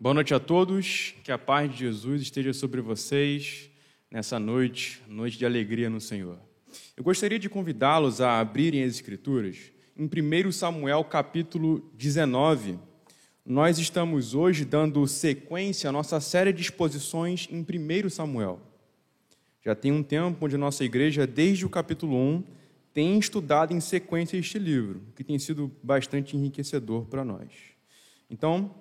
Boa noite a todos, que a paz de Jesus esteja sobre vocês nessa noite, noite de alegria no Senhor. Eu gostaria de convidá-los a abrirem as Escrituras em 1 Samuel capítulo 19. Nós estamos hoje dando sequência à nossa série de exposições em 1 Samuel. Já tem um tempo onde nossa igreja, desde o capítulo 1, tem estudado em sequência este livro, que tem sido bastante enriquecedor para nós. Então,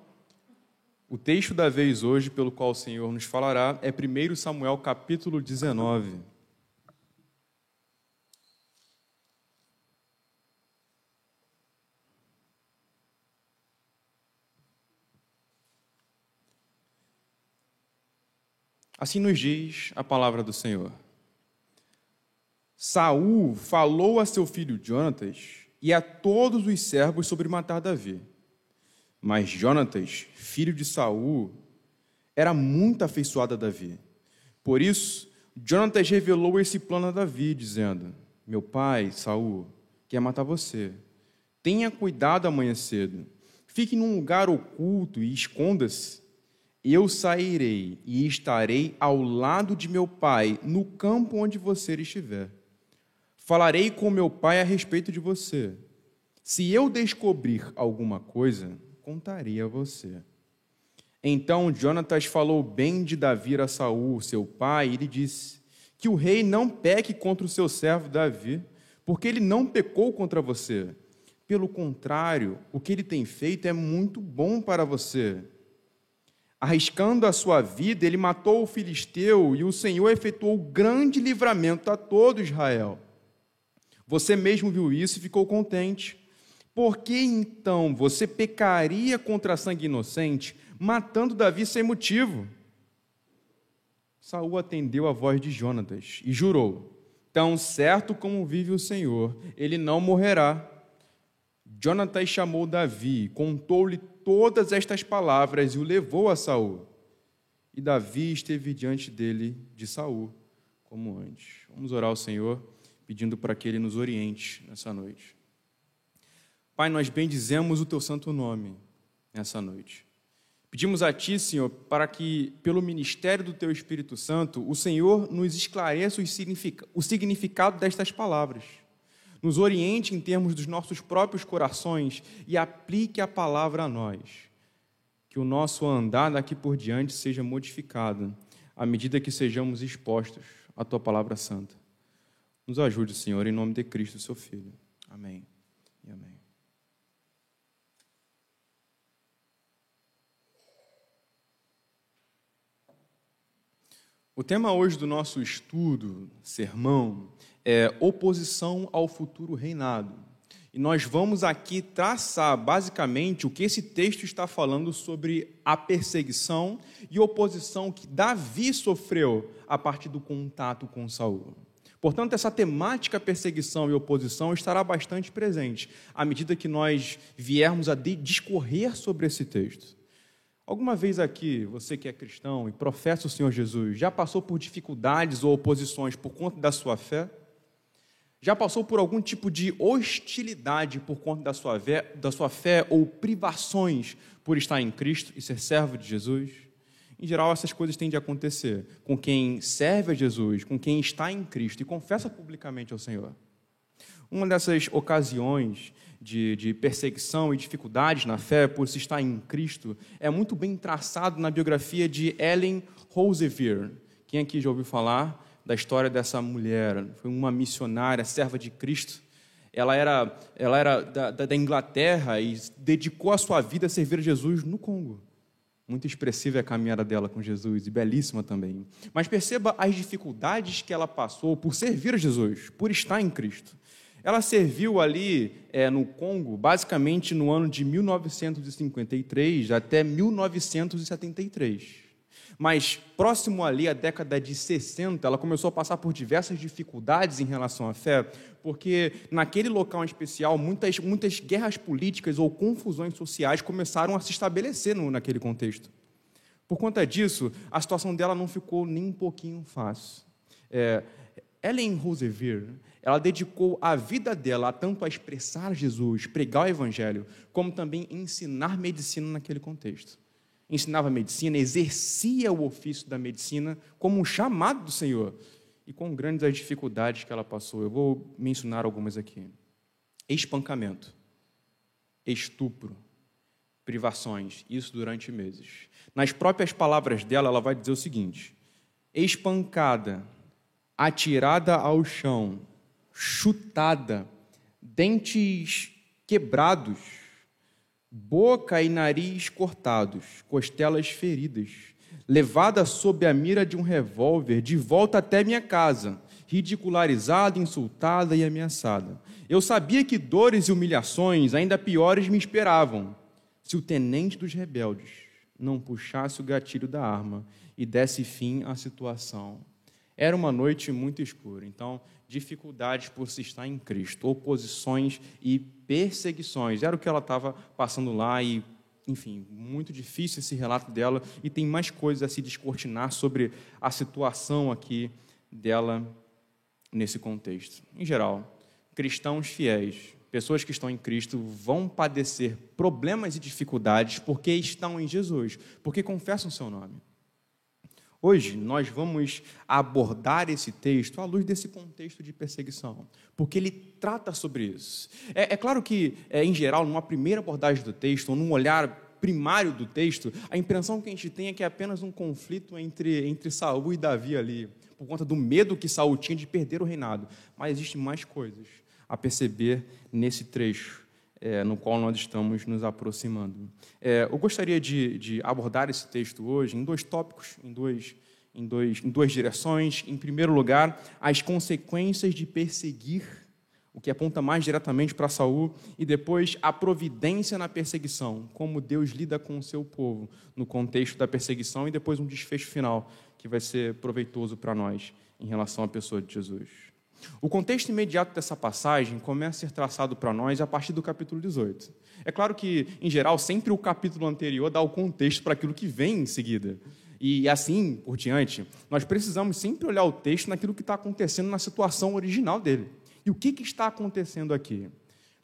o texto da vez hoje, pelo qual o Senhor nos falará, é 1 Samuel capítulo 19. Assim nos diz a palavra do Senhor. Saul falou a seu filho Jonatas e a todos os servos sobre matar Davi. Mas Jonatas, filho de Saul, era muito afeiçoado a Davi. Por isso, Jonatas revelou esse plano a Davi, dizendo: Meu pai, Saul, quer matar você. Tenha cuidado amanhã cedo. Fique num lugar oculto e esconda-se. Eu sairei e estarei ao lado de meu pai, no campo onde você estiver. Falarei com meu pai a respeito de você. Se eu descobrir alguma coisa, contaria a você. Então Jonatas falou bem de Davi a Saul, seu pai, e lhe disse: Que o rei não peque contra o seu servo Davi, porque ele não pecou contra você. Pelo contrário, o que ele tem feito é muito bom para você. Arriscando a sua vida, ele matou o filisteu e o Senhor efetuou grande livramento a todo Israel. Você mesmo viu isso e ficou contente. Por que então você pecaria contra sangue inocente, matando Davi sem motivo? Saul atendeu a voz de Jonatas e jurou: Tão certo como vive o Senhor, ele não morrerá. Jonatas chamou Davi, contou-lhe todas estas palavras e o levou a Saul. E Davi esteve diante dele de Saul, como antes. Vamos orar ao Senhor, pedindo para que ele nos oriente nessa noite. Pai, nós bendizemos o teu santo nome nessa noite. Pedimos a Ti, Senhor, para que, pelo ministério do Teu Espírito Santo, o Senhor nos esclareça o significado destas palavras, nos oriente em termos dos nossos próprios corações e aplique a palavra a nós. Que o nosso andar daqui por diante seja modificado à medida que sejamos expostos à Tua palavra santa. Nos ajude, Senhor, em nome de Cristo, Seu Filho. Amém e amém. O tema hoje do nosso estudo, sermão, é oposição ao futuro reinado. E nós vamos aqui traçar basicamente o que esse texto está falando sobre a perseguição e oposição que Davi sofreu a partir do contato com Saul. Portanto, essa temática perseguição e oposição estará bastante presente à medida que nós viermos a discorrer sobre esse texto. Alguma vez aqui, você que é cristão e professa o Senhor Jesus, já passou por dificuldades ou oposições por conta da sua fé? Já passou por algum tipo de hostilidade por conta da sua, fé, da sua fé ou privações por estar em Cristo e ser servo de Jesus? Em geral, essas coisas tendem a acontecer com quem serve a Jesus, com quem está em Cristo e confessa publicamente ao Senhor. Uma dessas ocasiões de, de, perseguição e dificuldades na fé por se estar em Cristo é muito bem traçado na biografia de Ellen Roosevelt. Quem aqui já ouviu falar da história dessa mulher? Foi uma missionária, serva de Cristo. Ela era, ela era da, da Inglaterra e dedicou a sua vida a servir a Jesus no Congo. Muito expressiva é a caminhada dela com Jesus e belíssima também. Mas perceba as dificuldades que ela passou por servir a Jesus, por estar em Cristo. Ela serviu ali é, no Congo, basicamente no ano de 1953 até 1973. Mas próximo ali, à década de 60, ela começou a passar por diversas dificuldades em relação à fé, porque naquele local em especial, muitas, muitas guerras políticas ou confusões sociais começaram a se estabelecer no, naquele contexto. Por conta disso, a situação dela não ficou nem um pouquinho fácil. É, Ellen Roosevelt, ela dedicou a vida dela tanto a expressar Jesus, pregar o evangelho, como também ensinar medicina naquele contexto. ensinava medicina, exercia o ofício da medicina como um chamado do Senhor. E com grandes as dificuldades que ela passou. Eu vou mencionar algumas aqui: espancamento, estupro, privações, isso durante meses. Nas próprias palavras dela, ela vai dizer o seguinte: espancada, atirada ao chão, chutada, dentes quebrados, boca e nariz cortados, costelas feridas, levada sob a mira de um revólver de volta até minha casa, ridicularizada, insultada e ameaçada. Eu sabia que dores e humilhações ainda piores me esperavam se o tenente dos rebeldes não puxasse o gatilho da arma e desse fim à situação. Era uma noite muito escura, então, dificuldades por se estar em Cristo, oposições e perseguições. Era o que ela estava passando lá e, enfim, muito difícil esse relato dela e tem mais coisas a se descortinar sobre a situação aqui dela nesse contexto. Em geral, cristãos fiéis, pessoas que estão em Cristo, vão padecer problemas e dificuldades porque estão em Jesus, porque confessam seu nome. Hoje nós vamos abordar esse texto à luz desse contexto de perseguição, porque ele trata sobre isso. É, é claro que, é, em geral, numa primeira abordagem do texto, ou num olhar primário do texto, a impressão que a gente tem é que é apenas um conflito entre, entre Saul e Davi ali, por conta do medo que Saul tinha de perder o reinado. Mas existem mais coisas a perceber nesse trecho é, no qual nós estamos nos aproximando. É, eu gostaria de, de, abordar esse texto hoje em dois tópicos, em, dois, em, dois, em duas direções. Em primeiro lugar, as consequências de perseguir, o que aponta mais diretamente para Saul, e depois a providência na perseguição, como Deus lida com o seu povo no contexto da perseguição, e depois um desfecho final que vai ser proveitoso para nós em relação à pessoa de Jesus. O contexto imediato dessa passagem começa a ser traçado para nós a partir do capítulo 18. É claro que, em geral, sempre o capítulo anterior dá o contexto para aquilo que vem em seguida. E assim por diante, nós precisamos sempre olhar o texto naquilo que está acontecendo na situação original dele. E o que, que está acontecendo aqui?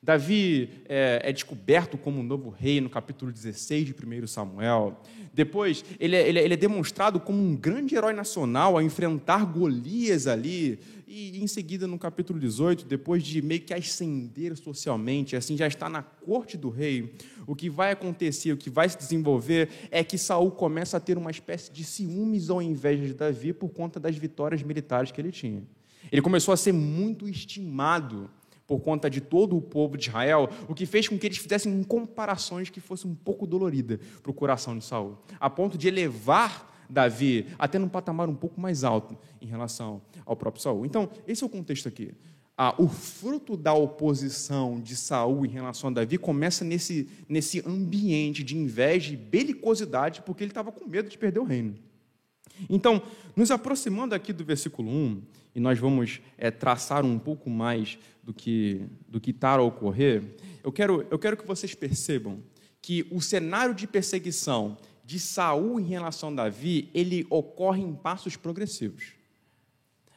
Davi é, é, descoberto como um novo rei no capítulo 16 de 1 Samuel. Depois, ele é, ele, é, ele é, demonstrado como um grande herói nacional a enfrentar Golias ali. E em seguida, no capítulo 18, depois de meio que ascender socialmente, assim já está na corte do rei, o que vai acontecer, o que vai se desenvolver é que Saul começa a ter uma espécie de ciúmes ou inveja de Davi por conta das vitórias militares que ele tinha. Ele começou a ser muito estimado por conta de todo o povo de Israel, o que fez com que eles fizessem comparações que fossem um pouco doloridas para o coração de Saul, a ponto de elevar Davi até num patamar um pouco mais alto em relação ao próprio Saul. Então, esse é o contexto aqui. Ah, o fruto da oposição de Saul em relação a Davi começa nesse, nesse ambiente de inveja e belicosidade, porque ele estava com medo de perder o reino. Então, nos aproximando aqui do versículo 1, e nós vamos é, traçar um pouco mais do que do que está a ocorrer, eu quero, eu quero que vocês percebam que o cenário de perseguição de Saul em relação a Davi, ele ocorre em passos progressivos.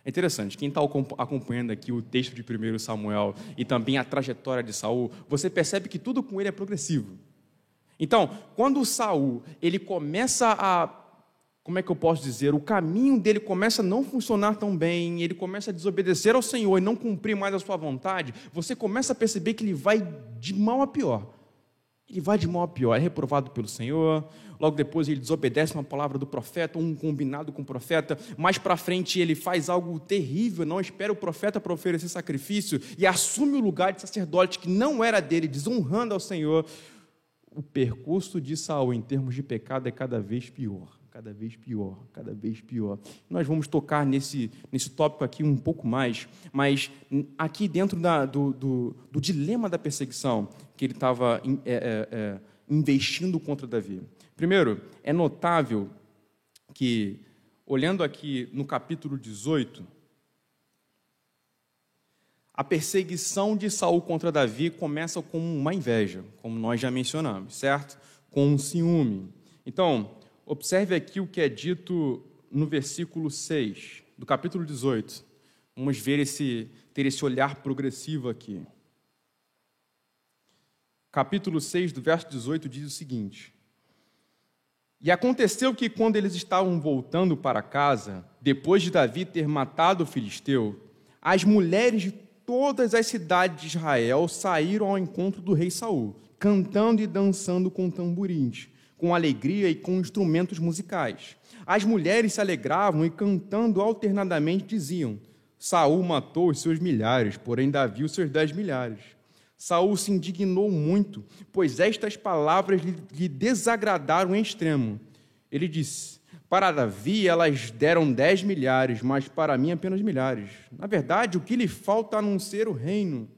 É interessante, quem está acompanhando aqui o texto de 1 Samuel e também a trajetória de Saul, você percebe que tudo com ele é progressivo. Então, quando Saul ele começa a como é que eu posso dizer, o caminho dele começa a não funcionar tão bem, ele começa a desobedecer ao Senhor e não cumprir mais a sua vontade, você começa a perceber que ele vai de mal a pior. Ele vai de mal a pior, é reprovado pelo Senhor, logo depois ele desobedece uma palavra do profeta, um combinado com o profeta, mais para frente ele faz algo terrível, não espera o profeta para oferecer sacrifício e assume o lugar de sacerdote que não era dele, desonrando ao Senhor. O percurso de Saul em termos de pecado é cada vez pior cada vez pior, cada vez pior. Nós vamos tocar nesse, nesse tópico aqui um pouco mais, mas aqui dentro da, do, do, do, dilema da perseguição que ele estava é, é, é, investindo contra Davi. Primeiro, é notável que, olhando aqui no capítulo 18, a perseguição de Saul contra Davi começa com uma inveja, como nós já mencionamos, certo? Com um ciúme. Então, Observe aqui o que é dito no versículo 6 do capítulo 18. Vamos ver esse ter esse olhar progressivo aqui. Capítulo 6, do verso 18 diz o seguinte: E aconteceu que quando eles estavam voltando para casa, depois de Davi ter matado o filisteu, as mulheres de todas as cidades de Israel saíram ao encontro do rei Saul, cantando e dançando com tamborins, com alegria e com instrumentos musicais. As mulheres se alegravam e cantando alternadamente diziam: Saul matou os seus milhares, porém Davi os seus dez milhares. Saul se indignou muito, pois estas palavras lhe desagradaram em extremo. Ele disse: Para Davi elas deram dez milhares, mas para mim apenas milhares. Na verdade, o que lhe falta a não ser o reino.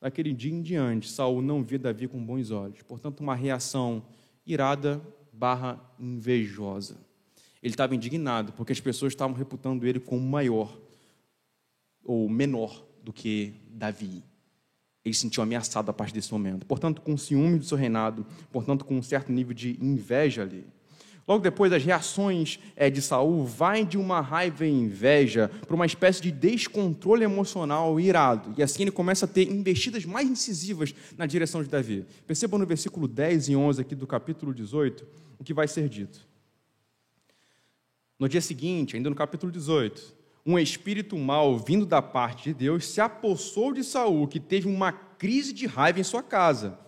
Daquele dia em diante, Saul não via Davi com bons olhos. Portanto, uma reação irada barra invejosa. Ele estava indignado, porque as pessoas estavam reputando ele como maior ou menor do que Davi. Ele se sentiu ameaçado a partir desse momento. Portanto, com ciúme do seu reinado, portanto, com um certo nível de inveja ali. Logo depois, as reações é, de Saul vai de uma raiva e inveja para uma espécie de descontrole emocional irado. E assim ele começa a ter investidas mais incisivas na direção de Davi. Percebam no versículo 10 e 11 aqui do capítulo 18 o que vai ser dito. No dia seguinte, ainda no capítulo 18, um espírito mau vindo da parte de Deus se apossou de Saul, que teve uma crise de raiva em sua casa.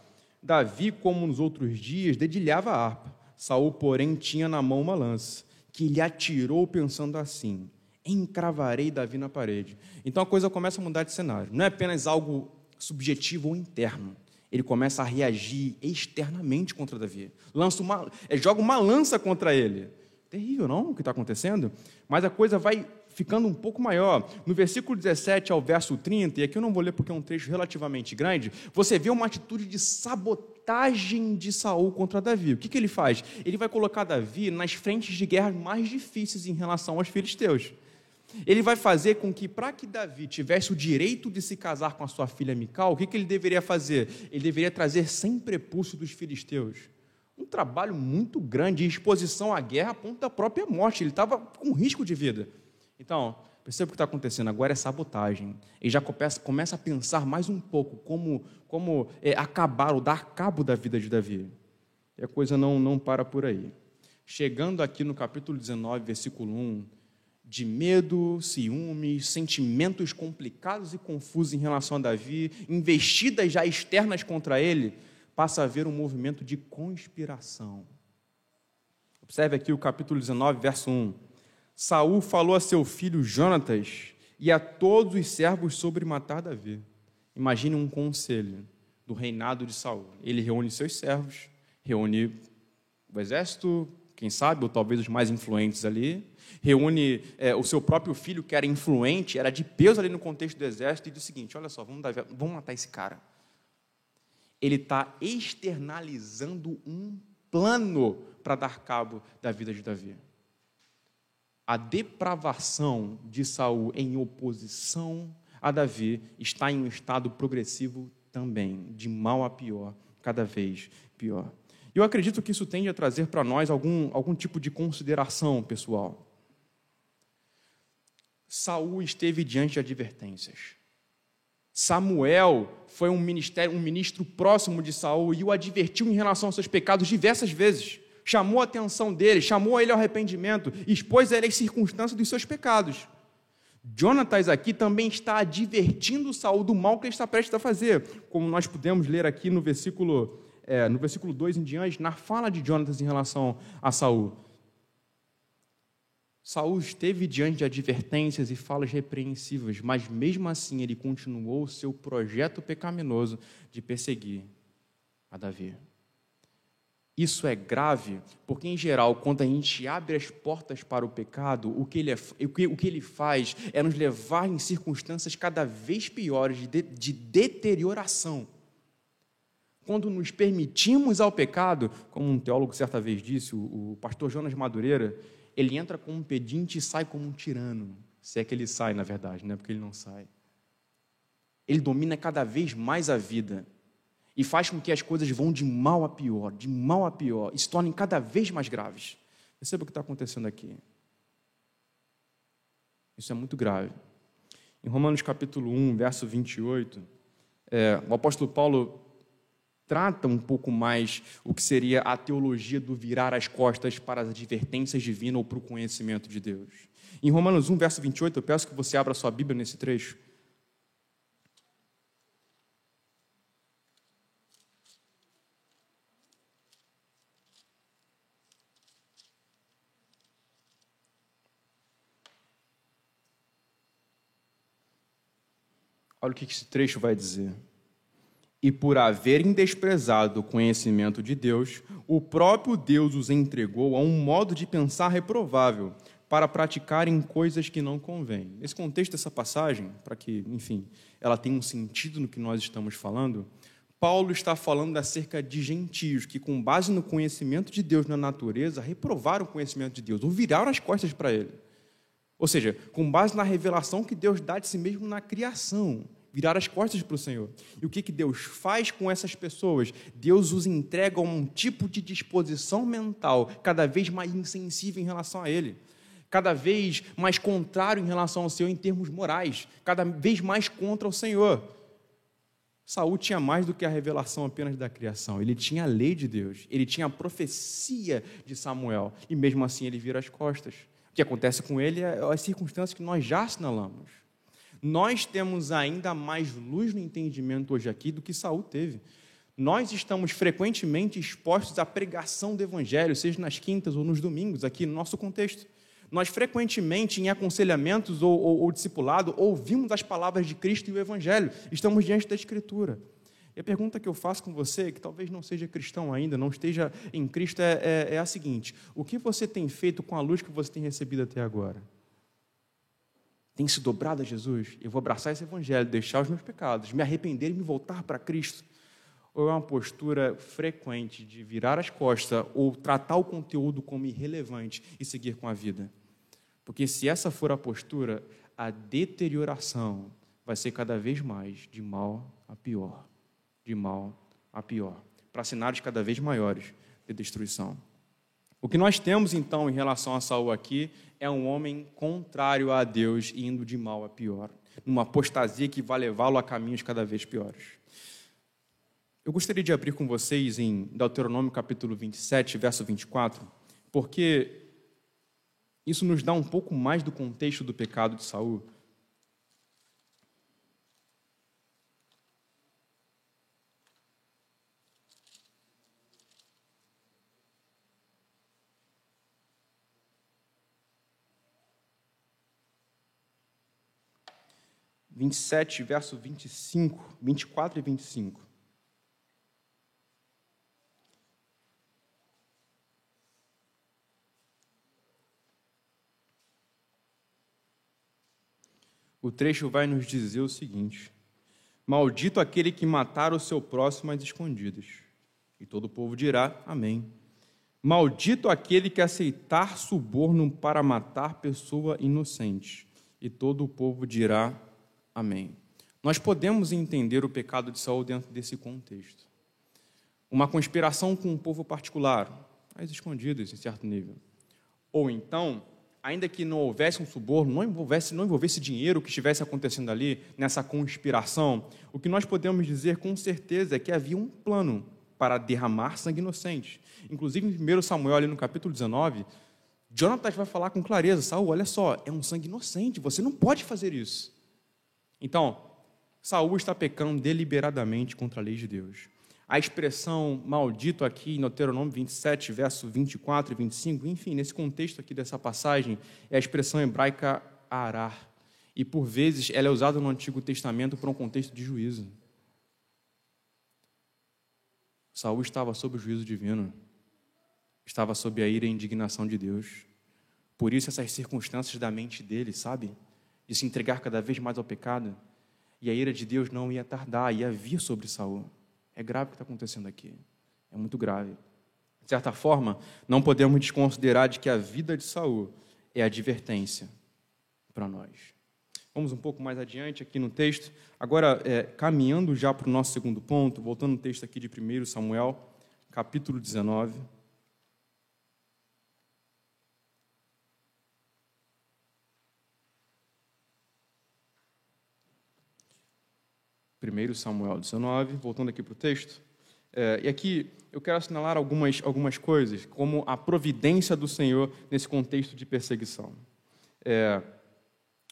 Davi, como nos outros dias, dedilhava a harpa. Saul, porém, tinha na mão uma lança, que lhe atirou pensando assim: encravarei Davi na parede. Então a coisa começa a mudar de cenário. Não é apenas algo subjetivo ou interno. Ele começa a reagir externamente contra Davi. Lança uma, é, joga uma lança contra ele. Terrível, não? O que está acontecendo? Mas a coisa vai ficando um pouco maior. No versículo 17 ao verso 30, e aqui eu não vou ler porque é um trecho relativamente grande, você vê uma atitude de sabotagem de Saul contra Davi. O que, que ele faz? Ele vai colocar Davi nas frentes de guerra mais difíceis em relação aos filisteus. Ele vai fazer com que, para que Davi tivesse o direito de se casar com a sua filha Mical, o que, que ele deveria fazer? Ele deveria trazer sem prepúcio dos filisteus um trabalho muito grande de exposição à guerra a ponto da própria morte. Ele estava com risco de vida. Então, perceba o que está acontecendo. Agora é sabotagem. Ele já começa, começa a pensar mais um pouco como, como é, acabar ou dar cabo da vida de Davi. E a coisa não, não para por aí. Chegando aqui no capítulo 19, versículo 1, de medo, ciúmes, sentimentos complicados e confusos em relação a Davi, investidas já externas contra ele, passa a haver um movimento de conspiração. Observe aqui o capítulo 19, verso 1. Saul falou a seu filho Jonatas e a todos os servos sobre matar Davi. Imagine um conselho do reinado de Saul. Ele reúne seus servos, reúne o exército, quem sabe, ou talvez os mais influentes ali, reúne é, o seu próprio filho, que era influente, era de peso ali no contexto do exército, e diz o seguinte: olha só, vamos, dar, vamos matar esse cara. Ele está externalizando um plano para dar cabo da vida de Davi a depravação de Saul em oposição a Davi está em um estado progressivo também, de mal a pior, cada vez pior. Eu acredito que isso tende a trazer para nós algum, algum tipo de consideração pessoal. Saul esteve diante de advertências. Samuel foi um, ministério, um ministro próximo de Saul e o advertiu em relação aos seus pecados diversas vezes chamou a atenção dele, chamou ele ao arrependimento, expôs a ele as circunstâncias dos seus pecados. Jonatas aqui também está advertindo Saul do mal que ele está prestes a fazer, como nós podemos ler aqui no versículo, é, no versículo 2 em diante, na fala de Jonatas em relação a Saul. Saul esteve diante de advertências e falas repreensivas, mas mesmo assim ele continuou o seu projeto pecaminoso de perseguir a Davi. Isso é grave, porque, em geral, quando a gente abre as portas para o pecado, o que ele, é, o que, o que ele faz é nos levar em circunstâncias cada vez piores de, de deterioração. Quando nos permitimos ao pecado, como um teólogo certa vez disse, o, o pastor Jonas Madureira, ele entra como um pedinte e sai como um tirano. Se é que ele sai, na verdade, não é porque ele não sai. Ele domina cada vez mais a vida e faz com que as coisas vão de mal a pior, de mal a pior, e se tornem cada vez mais graves. Perceba o que está acontecendo aqui. Isso é muito grave. Em Romanos capítulo 1, verso 28, é, o apóstolo Paulo trata um pouco mais o que seria a teologia do virar as costas para as advertências divinas ou para o conhecimento de Deus. Em Romanos 1, verso 28, eu peço que você abra sua Bíblia nesse trecho. Olha o que esse trecho vai dizer. E por haverem desprezado o conhecimento de Deus, o próprio Deus os entregou a um modo de pensar reprovável, para praticarem coisas que não convêm. Nesse contexto dessa passagem, para que, enfim, ela tenha um sentido no que nós estamos falando, Paulo está falando acerca de gentios que, com base no conhecimento de Deus na natureza, reprovaram o conhecimento de Deus, ou viraram as costas para ele. Ou seja, com base na revelação que Deus dá de si mesmo na criação, virar as costas para o Senhor. E o que, que Deus faz com essas pessoas? Deus os entrega a um tipo de disposição mental cada vez mais insensível em relação a Ele, cada vez mais contrário em relação ao Senhor em termos morais, cada vez mais contra o Senhor. Saul tinha mais do que a revelação apenas da criação, ele tinha a lei de Deus, ele tinha a profecia de Samuel, e mesmo assim ele vira as costas. O que acontece com ele é as circunstâncias que nós já assinalamos. Nós temos ainda mais luz no entendimento hoje aqui do que Saul teve. Nós estamos frequentemente expostos à pregação do Evangelho, seja nas quintas ou nos domingos, aqui no nosso contexto. Nós frequentemente, em aconselhamentos ou, ou, ou discipulado, ouvimos as palavras de Cristo e o Evangelho. Estamos diante da Escritura. E a pergunta que eu faço com você, que talvez não seja cristão ainda, não esteja em Cristo, é, é, é a seguinte: o que você tem feito com a luz que você tem recebido até agora? Tem se dobrado a Jesus, eu vou abraçar esse evangelho, deixar os meus pecados, me arrepender e me voltar para Cristo? Ou é uma postura frequente de virar as costas ou tratar o conteúdo como irrelevante e seguir com a vida? Porque se essa for a postura, a deterioração vai ser cada vez mais de mal a pior, de mal a pior, para cenários cada vez maiores de destruição. O que nós temos então em relação a Saul aqui é um homem contrário a Deus, indo de mal a pior, numa apostasia que vai levá-lo a caminhos cada vez piores. Eu gostaria de abrir com vocês em Deuteronômio capítulo 27, verso 24, porque isso nos dá um pouco mais do contexto do pecado de Saul. 27, verso 25, 24 e 25. O trecho vai nos dizer o seguinte: Maldito aquele que matar o seu próximo às escondidas. E todo o povo dirá: Amém. Maldito aquele que aceitar suborno para matar pessoa inocente. E todo o povo dirá: Amém. Nós podemos entender o pecado de Saul dentro desse contexto. Uma conspiração com um povo particular, às escondidas, em certo nível. Ou então, ainda que não houvesse um suborno, não envolvesse, não envolvesse dinheiro que estivesse acontecendo ali, nessa conspiração, o que nós podemos dizer com certeza é que havia um plano para derramar sangue inocente. Inclusive, em 1 Samuel, ali no capítulo 19, Jonatas vai falar com clareza: Saul, olha só, é um sangue inocente, você não pode fazer isso. Então, Saul está pecando deliberadamente contra a lei de Deus. A expressão maldito aqui em Deuteronômio 27, verso 24 e 25, enfim, nesse contexto aqui dessa passagem, é a expressão hebraica arar. E por vezes ela é usada no Antigo Testamento para um contexto de juízo. Saul estava sob o juízo divino. Estava sob a ira e a indignação de Deus. Por isso essas circunstâncias da mente dele, sabe? De se entregar cada vez mais ao pecado, e a ira de Deus não ia tardar, ia vir sobre Saul. É grave o que está acontecendo aqui. É muito grave. De certa forma, não podemos desconsiderar de que a vida de Saul é advertência para nós. Vamos um pouco mais adiante aqui no texto. Agora, é, caminhando já para o nosso segundo ponto, voltando no texto aqui de 1 Samuel, capítulo 19. 1 Samuel 19, voltando aqui para o texto, É, e aqui eu quero assinalar algumas, algumas coisas, como a providência do Senhor nesse contexto de perseguição. É,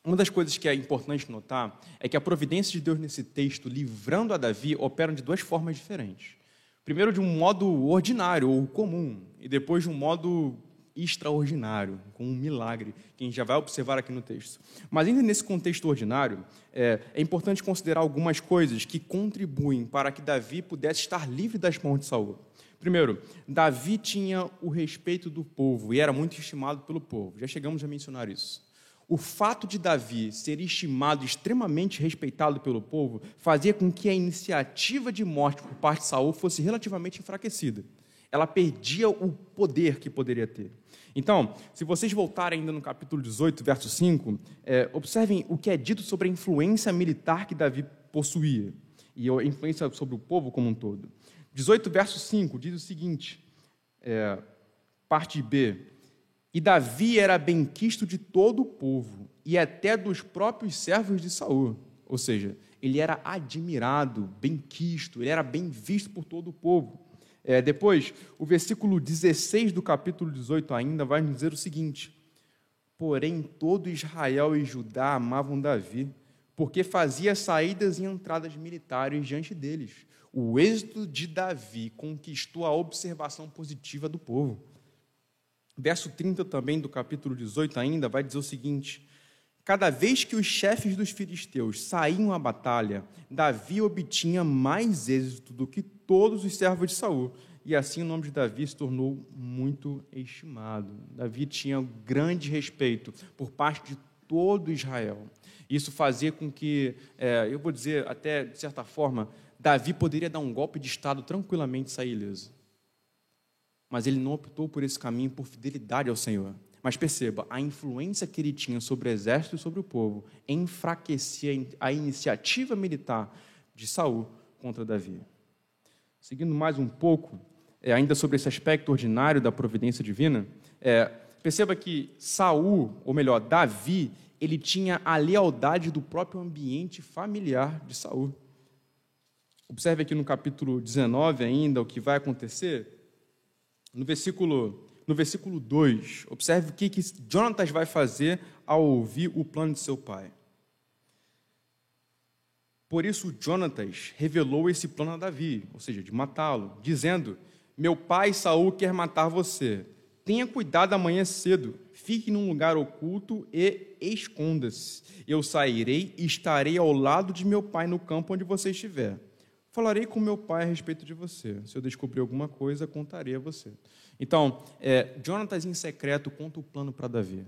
uma das coisas que é importante notar é que a providência de Deus nesse texto, livrando a Davi, opera de duas formas diferentes. Primeiro, de um modo ordinário ou comum, e depois de um modo extraordinário, com um milagre, que a gente já vai observar aqui no texto. Mas ainda nesse contexto ordinário, é, é, importante considerar algumas coisas que contribuem para que Davi pudesse estar livre das mãos de Saul. Primeiro, Davi tinha o respeito do povo e era muito estimado pelo povo. Já chegamos a mencionar isso. O fato de Davi ser estimado extremamente respeitado pelo povo fazia com que a iniciativa de morte por parte de Saul fosse relativamente enfraquecida. Ela perdia o poder que poderia ter. Então, se vocês voltarem ainda no capítulo 18, verso 5, é, observem o que é dito sobre a influência militar que Davi possuía e a influência sobre o povo como um todo. 18, verso 5 diz o seguinte, é, parte B: E Davi era benquisto de todo o povo e até dos próprios servos de Saul. Ou seja, ele era admirado, benquisto, ele era bem visto por todo o povo. É, depois, o versículo 16 do capítulo 18 ainda vai nos dizer o seguinte: Porém, todo Israel e Judá amavam Davi, porque fazia saídas e entradas militares diante deles. O êxito de Davi conquistou a observação positiva do povo. Verso 30 também do capítulo 18 ainda vai dizer o seguinte: Cada vez que os chefes dos filisteus saíam à batalha, Davi obtinha mais êxito do que todos os servos de Saul. E assim o nome de Davi se tornou muito estimado. Davi tinha grande respeito por parte de todo Israel. Isso fazia com que, é, eu vou dizer até de certa forma, Davi poderia dar um golpe de Estado tranquilamente e sair ileso. Mas ele não optou por esse caminho por fidelidade ao Senhor. Mas perceba, a influência que ele tinha sobre o exército e sobre o povo enfraquecia a iniciativa militar de Saul contra Davi. Seguindo mais um pouco, é, ainda sobre esse aspecto ordinário da providência divina, é, perceba que Saul, ou melhor, Davi, ele tinha a lealdade do próprio ambiente familiar de Saul. Observe aqui no capítulo 19 ainda o que vai acontecer. No versículo, no versículo 2, observe o que, que Jonatas vai fazer ao ouvir o plano de seu pai. Por isso, Jonatas revelou esse plano a Davi, ou seja, de matá-lo, dizendo: Meu pai Saul quer matar você. Tenha cuidado amanhã cedo, fique num lugar oculto e esconda-se. Eu sairei e estarei ao lado de meu pai no campo onde você estiver. Falarei com meu pai a respeito de você. Se eu descobrir alguma coisa, contarei a você. Então, é, Jonatas em secreto conta o plano para Davi,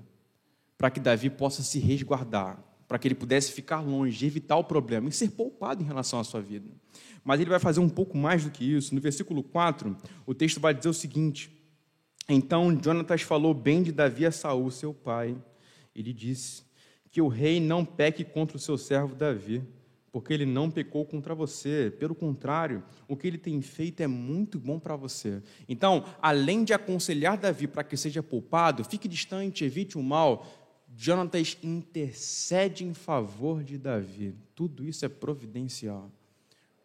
para que Davi possa se resguardar, para que ele pudesse ficar longe, evitar o problema e ser poupado em relação à sua vida. Mas ele vai fazer um pouco mais do que isso. No versículo 4, o texto vai dizer o seguinte: Então Jonatas falou bem de Davi a Saul, seu pai. Ele disse: Que o rei não peque contra o seu servo Davi, porque ele não pecou contra você. Pelo contrário, o que ele tem feito é muito bom para você. Então, além de aconselhar Davi para que seja poupado, fique distante, evite o mal Jonatas intercede em favor de Davi. Tudo isso é providencial.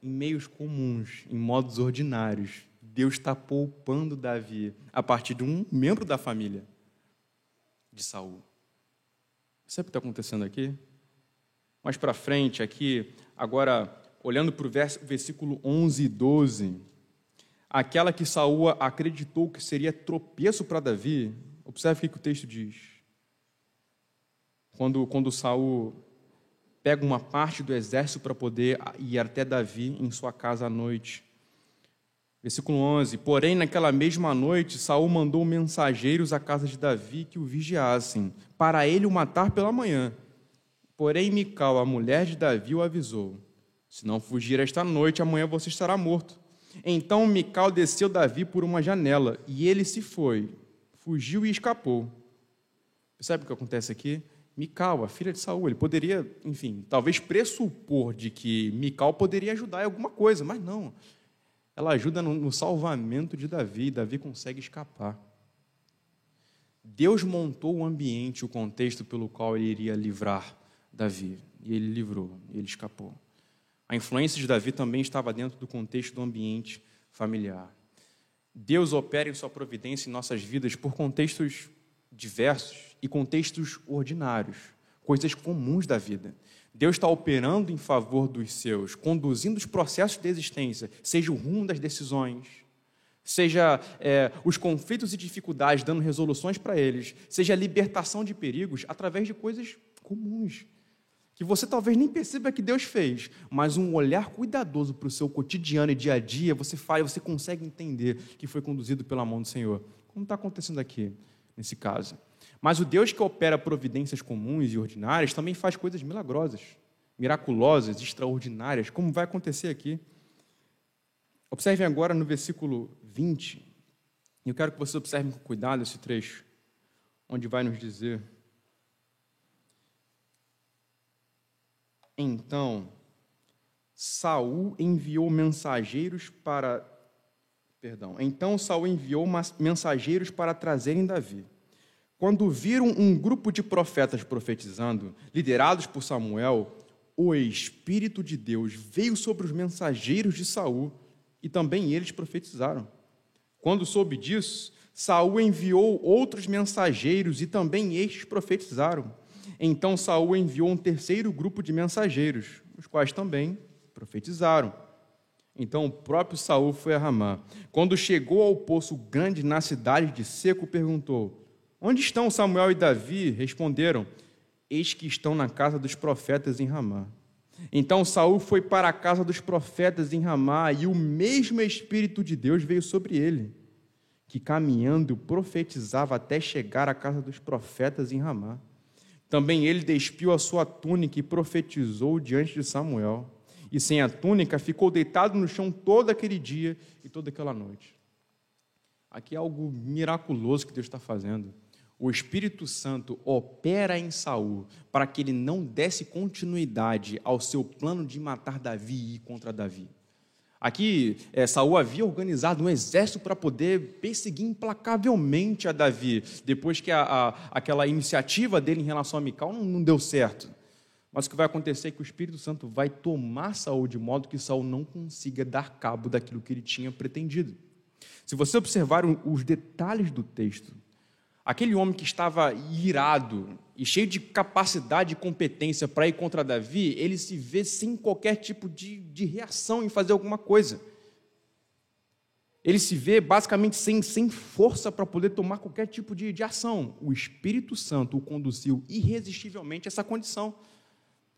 Em meios comuns, em modos ordinários, Deus está poupando Davi a partir de um membro da família de Saul. Sabe o que está acontecendo aqui? Mais para frente, aqui, agora, olhando para o versículo 11 e 12, aquela que Saul acreditou que seria tropeço para Davi, observe o que o texto diz quando, quando Saul pega uma parte do exército para poder ir até Davi em sua casa à noite. Versículo 11: Porém, naquela mesma noite, Saul mandou mensageiros à casa de Davi que o vigiassem, para ele o matar pela manhã. Porém, Mical, a mulher de Davi, o avisou: Se não fugir esta noite, amanhã você estará morto. Então Mical desceu Davi por uma janela, e ele se foi, fugiu e escapou. Sabe o que acontece aqui? Mical, a filha de Saul. Ele poderia, enfim, talvez pressupor de que Mical poderia ajudar em alguma coisa, mas não. Ela ajuda no, no salvamento de Davi, e Davi consegue escapar. Deus montou o ambiente, o contexto pelo qual ele iria livrar Davi, e ele livrou, ele escapou. A influência de Davi também estava dentro do contexto do ambiente familiar. Deus opera em sua providência em nossas vidas por contextos diversos e contextos ordinários, coisas comuns da vida. Deus está operando em favor dos seus, conduzindo os processos de existência, seja o rumo das decisões, seja é, os conflitos e dificuldades, dando resoluções para eles, seja a libertação de perigos através de coisas comuns, que você talvez nem perceba que Deus fez, mas um olhar cuidadoso para o seu cotidiano e dia a dia, você faz, você consegue entender que foi conduzido pela mão do Senhor, como está acontecendo aqui, nesse caso. Mas o Deus que opera providências comuns e ordinárias também faz coisas milagrosas, miraculosas, extraordinárias, como vai acontecer aqui. Observem agora no versículo 20, e eu quero que vocês observem com cuidado esse trecho, onde vai nos dizer: Então, Saul enviou mensageiros para Perdão. Então Saul enviou mensageiros para trazerem Davi. Quando viram um grupo de profetas profetizando, liderados por Samuel, o espírito de Deus veio sobre os mensageiros de Saul e também eles profetizaram. Quando soube disso, Saul enviou outros mensageiros e também estes profetizaram. Então Saul enviou um terceiro grupo de mensageiros, os quais também profetizaram. Então o próprio Saul foi a Ramá. Quando chegou ao poço grande na cidade de Seco, perguntou: Onde estão Samuel e Davi? Responderam: Eis que estão na casa dos profetas em Ramá. Então Saul foi para a casa dos profetas em Ramá, e o mesmo Espírito de Deus veio sobre ele, que caminhando profetizava até chegar à casa dos profetas em Ramá. Também ele despiu a sua túnica e profetizou diante de Samuel. E sem a túnica ficou deitado no chão todo aquele dia e toda aquela noite. Aqui é algo miraculoso que Deus está fazendo. O Espírito Santo opera em Saul para que ele não desse continuidade ao seu plano de matar Davi e ir contra Davi. Aqui, é, Saul havia organizado um exército para poder perseguir implacavelmente a Davi, depois que a, a, aquela iniciativa dele em relação a Mical não, não, deu certo. Mas o que vai acontecer é que o Espírito Santo vai tomar Saul de modo que Saul não consiga dar cabo daquilo que ele tinha pretendido. Se você observar os detalhes do texto, Aquele homem que estava irado e cheio de capacidade e competência para ir contra Davi, ele se vê sem qualquer tipo de, de reação em fazer alguma coisa. Ele se vê basicamente sem, sem força para poder tomar qualquer tipo de, de ação. O Espírito Santo o conduziu irresistivelmente a essa condição.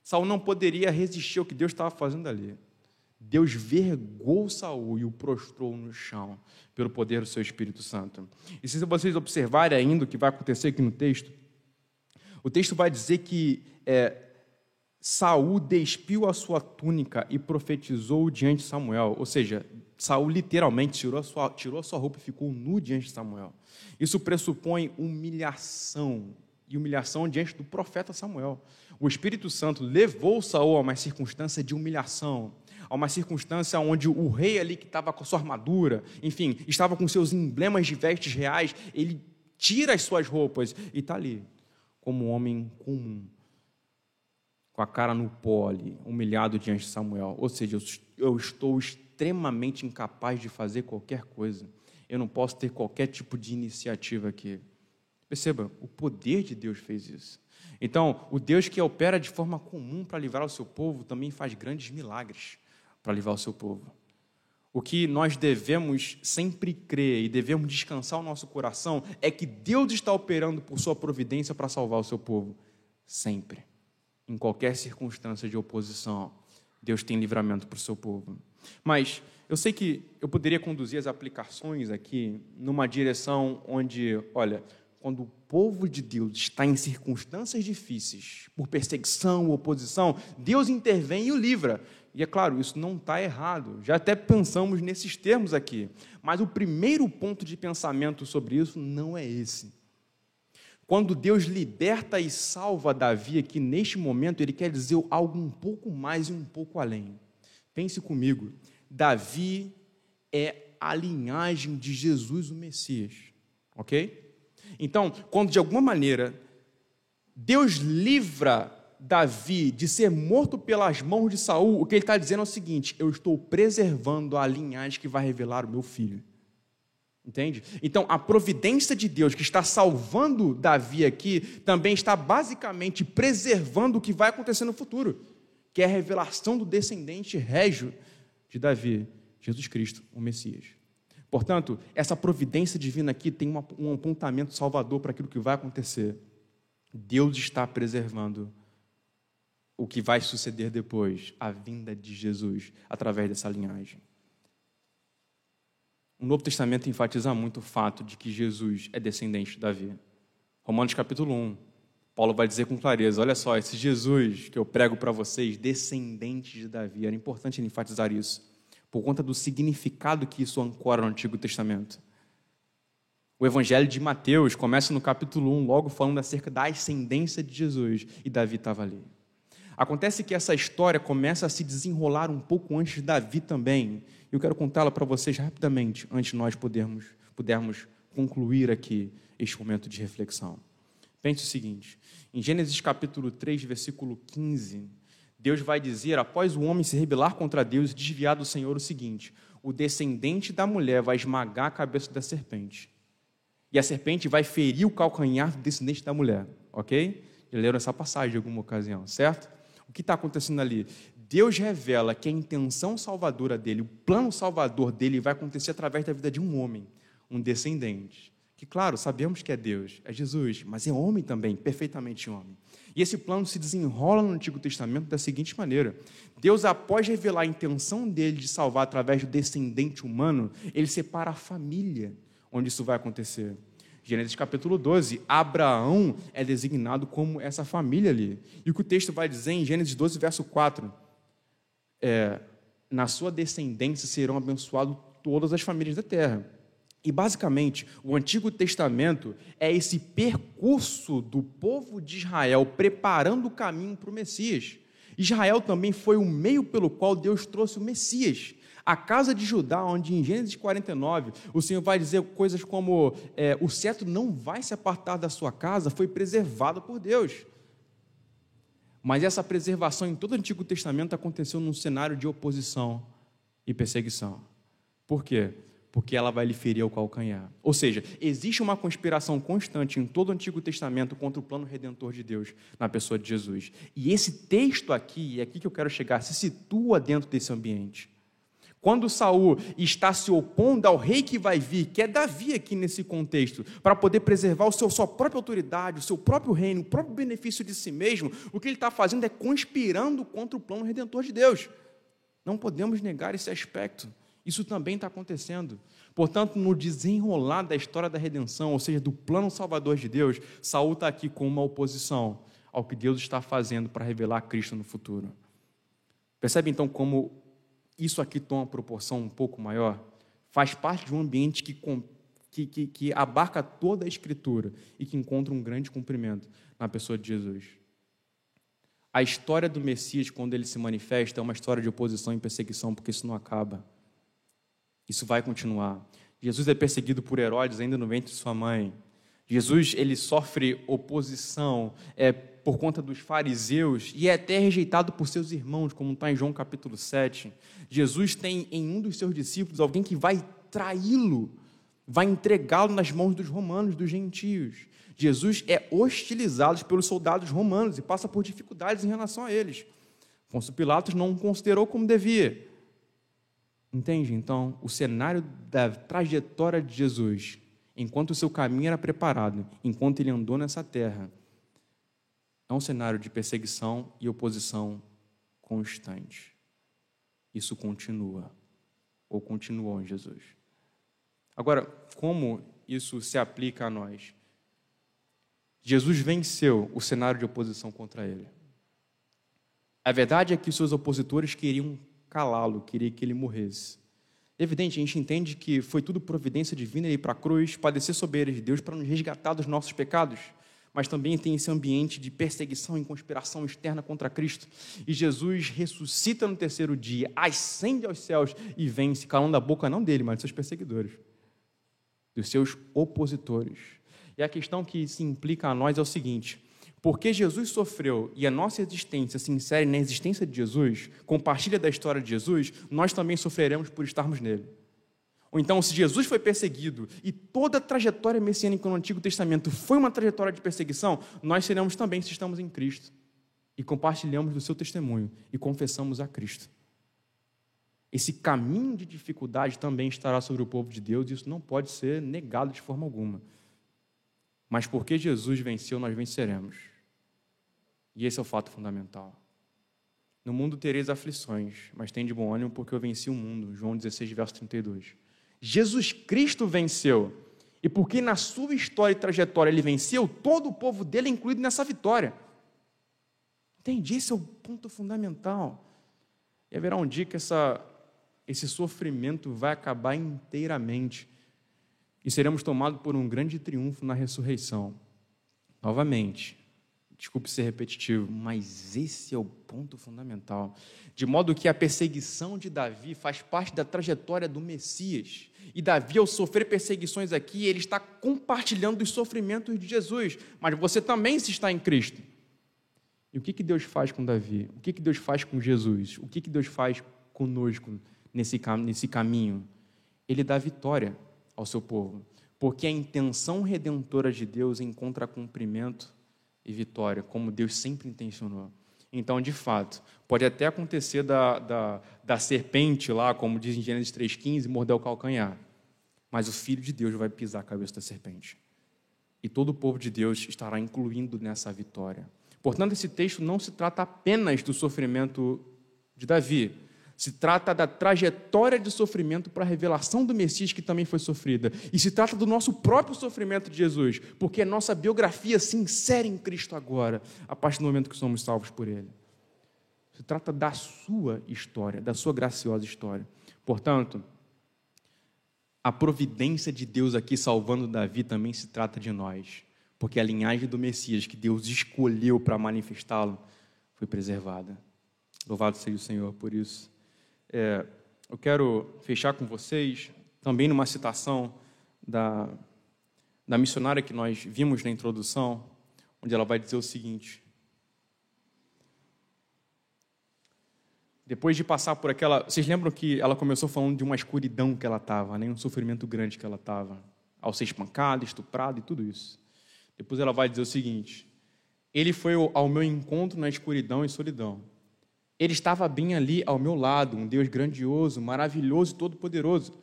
Saul não poderia resistir ao que Deus estava fazendo ali. Deus vergou Saul e o prostrou no chão pelo poder do seu Espírito Santo. E se vocês observarem ainda o que vai acontecer aqui no texto, o texto vai dizer que é, Saul despiu a sua túnica e profetizou diante de Samuel. Ou seja, Saul literalmente tirou a, sua, tirou a sua roupa e ficou nu diante de Samuel. Isso pressupõe humilhação e humilhação diante do profeta Samuel. O Espírito Santo levou Saul a uma circunstância de humilhação, a uma circunstância onde o rei ali que estava com sua armadura, enfim, estava com seus emblemas de vestes reais, ele tira as suas roupas e está ali, como um homem comum, com a cara no pó ali, humilhado diante de Samuel. Ou seja, eu estou extremamente incapaz de fazer qualquer coisa. Eu não posso ter qualquer tipo de iniciativa aqui. Perceba, o poder de Deus fez isso. Então, o Deus que opera de forma comum para livrar o seu povo também faz grandes milagres para livrar o seu povo. O que nós devemos sempre crer e devemos descansar o nosso coração é que Deus está operando por sua providência para salvar o seu povo. Sempre. Em qualquer circunstância de oposição, Deus tem livramento para o seu povo. Mas eu sei que eu poderia conduzir as aplicações aqui numa direção onde, olha, quando o povo de Deus está em circunstâncias difíceis, por perseguição, oposição, Deus intervém e o livra. E é claro, isso não está errado. Já até pensamos nesses termos aqui. Mas o primeiro ponto de pensamento sobre isso não é esse. Quando Deus liberta e salva Davi aqui neste momento, ele quer dizer algo um pouco mais e um pouco além. Pense comigo. Davi é a linhagem de Jesus o Messias. Ok? Então, quando de alguma maneira Deus livra Davi de ser morto pelas mãos de Saul, o que ele está dizendo é o seguinte: eu estou preservando a linhagem que vai revelar o meu filho. Entende? Então, a providência de Deus que está salvando Davi aqui também está basicamente preservando o que vai acontecer no futuro, que é a revelação do descendente régio de Davi, Jesus Cristo, o Messias. Portanto, essa providência divina aqui tem um apontamento salvador para aquilo que vai acontecer. Deus está preservando o que vai suceder depois, a vinda de Jesus, através dessa linhagem. O Novo Testamento enfatiza muito o fato de que Jesus é descendente de Davi. Romanos capítulo 1, Paulo vai dizer com clareza: olha só, esse Jesus que eu prego para vocês, descendente de Davi, era importante enfatizar isso, por conta do significado que isso ancora no Antigo Testamento. O Evangelho de Mateus começa no capítulo 1, logo falando acerca da ascendência de Jesus, e Davi estava ali. Acontece que essa história começa a se desenrolar um pouco antes de Davi também. Eu quero contá-la para vocês rapidamente, antes de nós podermos, pudermos concluir aqui este momento de reflexão. Pense o seguinte: em Gênesis capítulo 3, versículo 15, Deus vai dizer, após o homem se rebelar contra Deus e desviar do Senhor, o seguinte: o descendente da mulher vai esmagar a cabeça da serpente. E a serpente vai ferir o calcanhar do descendente da mulher, ok? Já leram essa passagem em alguma ocasião, certo? O que está acontecendo ali? Deus revela que a intenção salvadora dele, o plano salvador dele vai acontecer através da vida de um homem, um descendente. Que, claro, sabemos que é Deus, é Jesus, mas é homem também, perfeitamente homem. E esse plano se desenrola no Antigo Testamento da seguinte maneira: Deus, após revelar a intenção dele de salvar através do descendente humano, ele separa a família onde isso vai acontecer. Gênesis capítulo 12, Abraão é designado como essa família ali. E o que o texto vai dizer em Gênesis 12, verso 4, é, na sua descendência serão abençoadas todas as famílias da terra. E basicamente, o Antigo Testamento é esse percurso do povo de Israel preparando o caminho para o Messias. Israel também foi o meio pelo qual Deus trouxe o Messias. A casa de Judá, onde em Gênesis 49 o Senhor vai dizer coisas como: é, o cetro não vai se apartar da sua casa, foi preservado por Deus. Mas essa preservação em todo o Antigo Testamento aconteceu num cenário de oposição e perseguição. Por quê? Porque ela vai lhe ferir ao calcanhar. Ou seja, existe uma conspiração constante em todo o Antigo Testamento contra o plano redentor de Deus na pessoa de Jesus. E esse texto aqui, é aqui que eu quero chegar, se situa dentro desse ambiente. Quando Saul está se opondo ao rei que vai vir, que é Davi aqui nesse contexto, para poder preservar o seu, sua própria autoridade, o seu próprio reino, o próprio benefício de si mesmo, o que ele está fazendo é conspirando contra o plano redentor de Deus. Não podemos negar esse aspecto. Isso também está acontecendo. Portanto, no desenrolar da história da redenção, ou seja, do plano salvador de Deus, Saul está aqui com uma oposição ao que Deus está fazendo para revelar Cristo no futuro. Percebe então como isso aqui toma uma proporção um pouco maior, faz parte de um ambiente que, que, que, que abarca toda a Escritura e que encontra um grande cumprimento na pessoa de Jesus. A história do Messias, quando ele se manifesta, é uma história de oposição e perseguição, porque isso não acaba. Isso vai continuar. Jesus é perseguido por Herodes ainda no ventre de sua mãe. Jesus ele sofre oposição é, por conta dos fariseus e é até rejeitado por seus irmãos, como está em João capítulo 7. Jesus tem em um dos seus discípulos alguém que vai traí-lo, vai entregá-lo nas mãos dos romanos, dos gentios. Jesus é hostilizado pelos soldados romanos e passa por dificuldades em relação a eles. Pôncio Pilatos não o considerou como devia. Entende? Então, o cenário da trajetória de Jesus enquanto o seu caminho era preparado, enquanto ele andou nessa terra, é um cenário de perseguição e oposição constante. Isso continua, ou continuou em Jesus. Agora, como isso se aplica a nós? Jesus venceu o cenário de oposição contra ele. A verdade é que seus opositores queriam calá-lo, queriam que ele morresse. Evidente, a gente entende que foi tudo providência divina ir para a cruz, padecer sob a de Deus para nos resgatar dos nossos pecados, mas também tem esse ambiente de perseguição e conspiração externa contra Cristo. E Jesus ressuscita no terceiro dia, ascende aos céus e vence, calando a boca não dele, mas dos seus perseguidores, dos seus opositores. E a questão que se implica a nós é o seguinte: Porque Jesus sofreu e a nossa existência se insere na existência de Jesus, compartilha da história de Jesus, nós também sofreremos por estarmos nele. Ou então, se Jesus foi perseguido e toda a trajetória messiânica no Antigo Testamento foi uma trajetória de perseguição, nós seremos também se estamos em Cristo e compartilhamos do seu testemunho e confessamos a Cristo. Esse caminho de dificuldade também estará sobre o povo de Deus e isso não pode ser negado de forma alguma. Mas porque Jesus venceu, nós venceremos. E esse é o fato fundamental. No mundo tereis aflições, mas tem de bom ânimo porque eu venci o mundo. João 16, verso 32. Jesus Cristo venceu. E porque na sua história e trajetória ele venceu, todo o povo dele é incluído nessa vitória. Entende? Esse é o ponto fundamental. E haverá um dia que essa esse sofrimento vai acabar inteiramente e seremos tomados por um grande triunfo na ressurreição. Novamente, desculpe ser repetitivo, mas esse é o ponto fundamental. De modo que a perseguição de Davi faz parte da trajetória do Messias. E Davi, ao sofrer perseguições aqui, ele está compartilhando os sofrimentos de Jesus. Mas você também se está em Cristo. E o que, que Deus faz com Davi? O que, que Deus faz com Jesus? O que, que Deus faz conosco nesse, nesse caminho, ele dá vitória ao seu povo, porque a intenção redentora de Deus encontra cumprimento e vitória, como Deus sempre intencionou. Então, de fato, pode até acontecer da, da, da serpente lá, como diz em Gênesis 3,15, morder o calcanhar. Mas o Filho de Deus vai pisar a cabeça da serpente. E todo o povo de Deus estará incluindo nessa vitória. Portanto, esse texto não se trata apenas do sofrimento de Davi, se trata da trajetória de sofrimento para a revelação do Messias que também foi sofrida. E se trata do nosso próprio sofrimento de Jesus, porque a nossa biografia se insere em Cristo agora, a partir do momento que somos salvos por Ele. Se trata da sua história, da sua graciosa história. Portanto, a providência de Deus aqui salvando Davi também se trata de nós, porque a linhagem do Messias que Deus escolheu para manifestá-lo foi preservada. Louvado seja o Senhor por isso. É, eu quero fechar com vocês também numa citação da, da missionária que nós vimos na introdução, onde ela vai dizer o seguinte: Depois de passar por aquela. Vocês lembram que ela começou falando de uma escuridão que ela estava, né? um sofrimento grande que ela estava, ao ser espancada, estuprada e tudo isso. Depois ela vai dizer o seguinte: Ele foi ao meu encontro na escuridão e solidão. Ele estava bem ali ao meu lado, um Deus grandioso, maravilhoso todo-poderoso.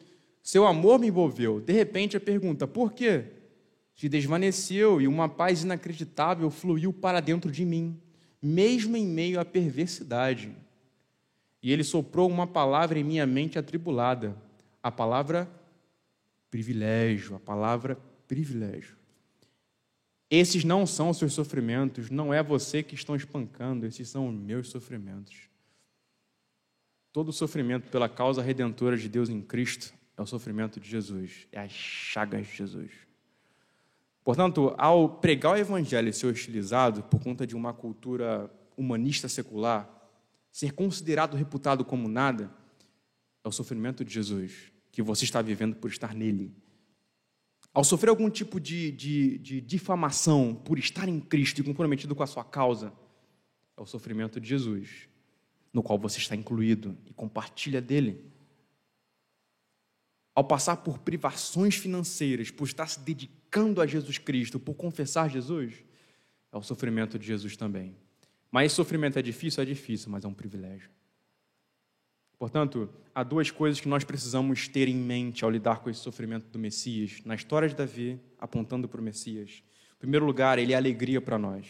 Seu amor me envolveu. De repente a pergunta: por quê? Se desvaneceu e uma paz inacreditável fluiu para dentro de mim, mesmo em meio à perversidade. E ele soprou uma palavra em minha mente atribulada, a palavra privilégio, a palavra privilégio. Esses não são os seus sofrimentos, não é você que estão espancando, esses são os meus sofrimentos. Todo sofrimento pela causa redentora de Deus em Cristo é o sofrimento de Jesus, é as chagas de Jesus. Portanto, ao pregar o evangelho e ser hostilizado por conta de uma cultura humanista secular, ser considerado, reputado como nada, é o sofrimento de Jesus que você está vivendo por estar nele. Ao sofrer algum tipo de, de, de difamação por estar em Cristo e comprometido com a sua causa, é o sofrimento de Jesus, no qual você está incluído e compartilha dele. Ao passar por privações financeiras, por estar se dedicando a Jesus Cristo, por confessar Jesus, é o sofrimento de Jesus também. Mas esse sofrimento é difícil? É difícil, mas é um privilégio. Portanto, há duas coisas que nós precisamos ter em mente ao lidar com esse sofrimento do Messias, na história de Davi, apontando para o Messias. Em primeiro lugar, ele é alegria para nós.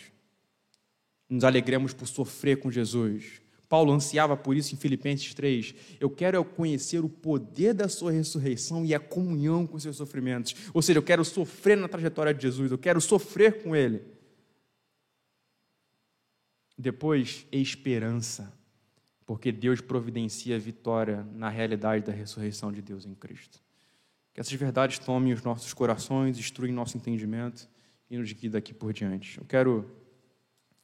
Nos alegremos por sofrer com Jesus. Paulo ansiava por isso em Filipenses 3. Eu quero conhecer o poder da sua ressurreição e a comunhão com seus sofrimentos. Ou seja, eu quero sofrer na trajetória de Jesus, eu quero sofrer com ele. Depois, esperança porque Deus providencia vitória na realidade da ressurreição de Deus em Cristo. Que essas verdades tomem os nossos corações, instruem nosso entendimento e nos guiem daqui por diante. Eu quero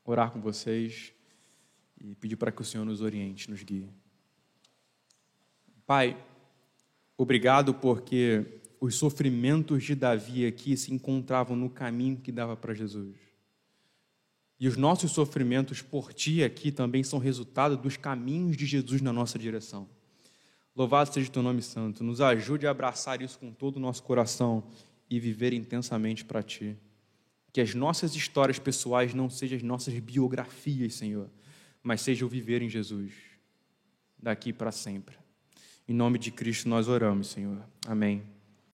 orar com vocês e pedir para que o Senhor nos oriente, nos guie. Pai, obrigado porque os sofrimentos de Davi aqui se encontravam no caminho que dava para Jesus. E os nossos sofrimentos por ti aqui também são resultado dos caminhos de Jesus na nossa direção. Louvado seja o teu nome santo. Nos ajude a abraçar isso com todo o nosso coração e viver intensamente para ti. Que as nossas histórias pessoais não sejam as nossas biografias, Senhor, mas seja o viver em Jesus, daqui para sempre. Em nome de Cristo nós oramos, Senhor. Amém.